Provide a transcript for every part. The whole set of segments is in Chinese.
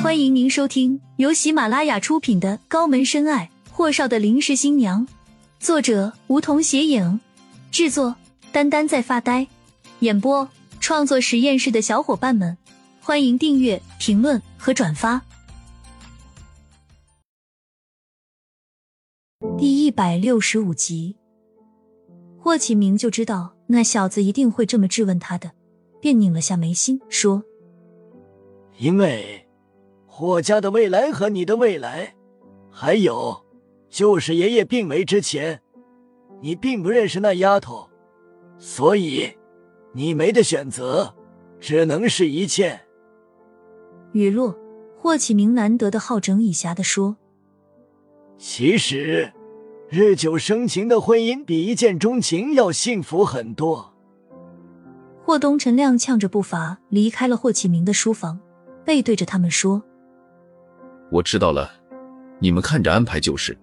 欢迎您收听由喜马拉雅出品的《高门深爱：霍少的临时新娘》，作者梧桐斜影，制作丹丹在发呆，演播创作实验室的小伙伴们，欢迎订阅、评论和转发。第一百六十五集，霍启明就知道那小子一定会这么质问他的，便拧了下眉心，说：“因为。”霍家的未来和你的未来，还有就是爷爷病没之前，你并不认识那丫头，所以你没得选择，只能是一切。雨落，霍启明难得的好整以暇的说：“其实，日久生情的婚姻比一见钟情要幸福很多。”霍东辰踉跄着步伐离开了霍启明的书房，背对着他们说。我知道了，你们看着安排就是。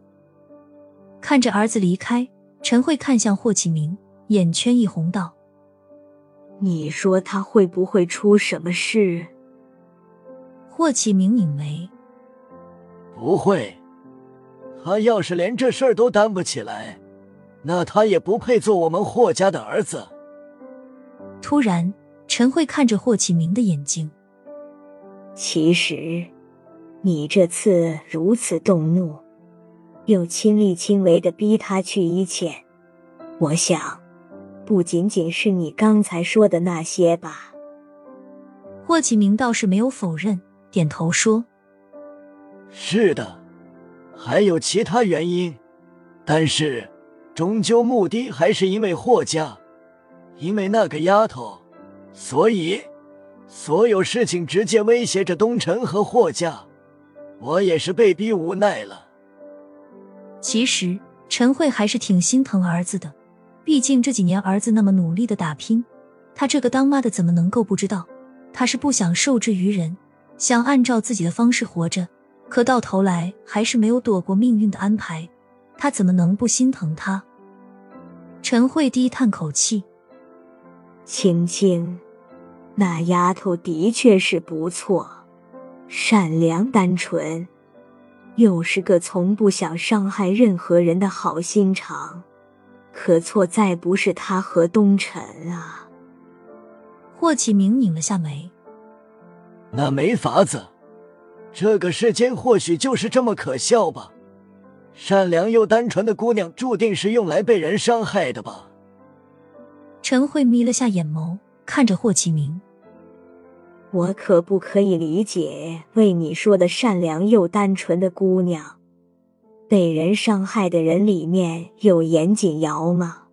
看着儿子离开，陈慧看向霍启明，眼圈一红，道：“你说他会不会出什么事？”霍启明拧眉：“不会，他要是连这事儿都担不起来，那他也不配做我们霍家的儿子。”突然，陈慧看着霍启明的眼睛，其实。你这次如此动怒，又亲力亲为的逼他去一切，我想，不仅仅是你刚才说的那些吧。霍启明倒是没有否认，点头说：“是的，还有其他原因，但是终究目的还是因为霍家，因为那个丫头，所以所有事情直接威胁着东城和霍家。”我也是被逼无奈了。其实陈慧还是挺心疼儿子的，毕竟这几年儿子那么努力的打拼，她这个当妈的怎么能够不知道？她是不想受制于人，想按照自己的方式活着，可到头来还是没有躲过命运的安排，她怎么能不心疼他？陈慧低叹口气：“青青，那丫头的确是不错。”善良单纯，又是个从不想伤害任何人的好心肠，可错在不是他和东辰啊。霍启明拧了下眉，那没法子，这个世间或许就是这么可笑吧。善良又单纯的姑娘，注定是用来被人伤害的吧。陈慧眯了下眼眸，看着霍启明。我可不可以理解为你说的善良又单纯的姑娘，被人伤害的人里面有严锦瑶吗？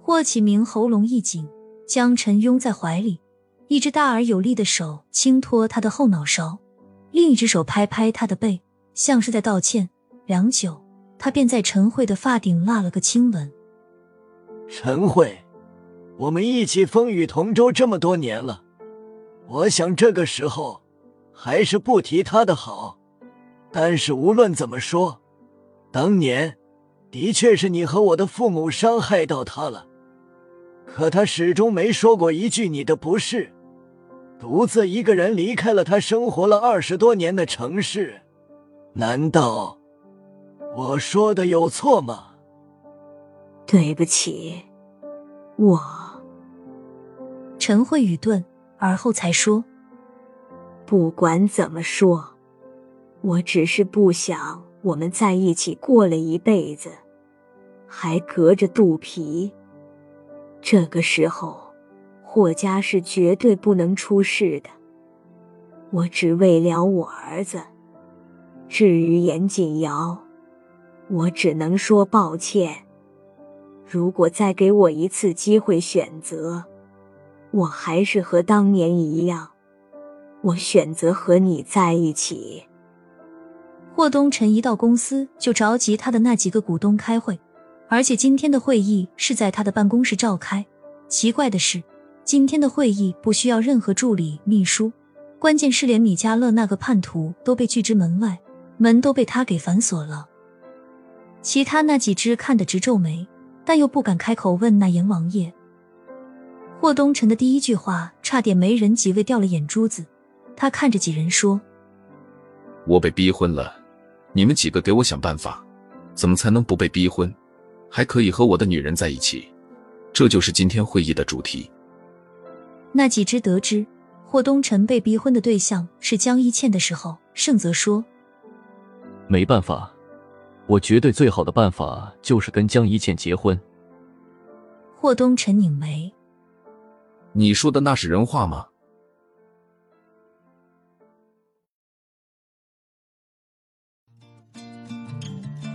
霍启明喉咙一紧，将陈拥在怀里，一只大而有力的手轻托他的后脑勺，另一只手拍拍他的背，像是在道歉。良久，他便在陈慧的发顶落了个亲吻。陈慧，我们一起风雨同舟这么多年了。我想这个时候，还是不提他的好。但是无论怎么说，当年的确是你和我的父母伤害到他了。可他始终没说过一句你的不是，独自一个人离开了他生活了二十多年的城市。难道我说的有错吗？对不起，我。陈慧宇顿。而后才说：“不管怎么说，我只是不想我们在一起过了一辈子，还隔着肚皮。这个时候，霍家是绝对不能出事的。我只为了我儿子。至于严锦瑶，我只能说抱歉。如果再给我一次机会选择。”我还是和当年一样，我选择和你在一起。霍东辰一到公司就召集他的那几个股东开会，而且今天的会议是在他的办公室召开。奇怪的是，今天的会议不需要任何助理、秘书，关键是连米迦勒那个叛徒都被拒之门外，门都被他给反锁了。其他那几只看得直皱眉，但又不敢开口问那阎王爷。霍东辰的第一句话差点没人几位掉了眼珠子，他看着几人说：“我被逼婚了，你们几个给我想办法，怎么才能不被逼婚，还可以和我的女人在一起？这就是今天会议的主题。”那几只得知霍东辰被逼婚的对象是江一倩的时候，盛泽说：“没办法，我绝对最好的办法就是跟江一倩结婚。”霍东辰拧眉：“你说的那是人话吗？”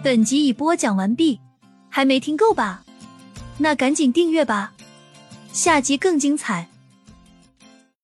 本集已播讲完毕，还没听够吧？那赶紧订阅吧，下集更精彩。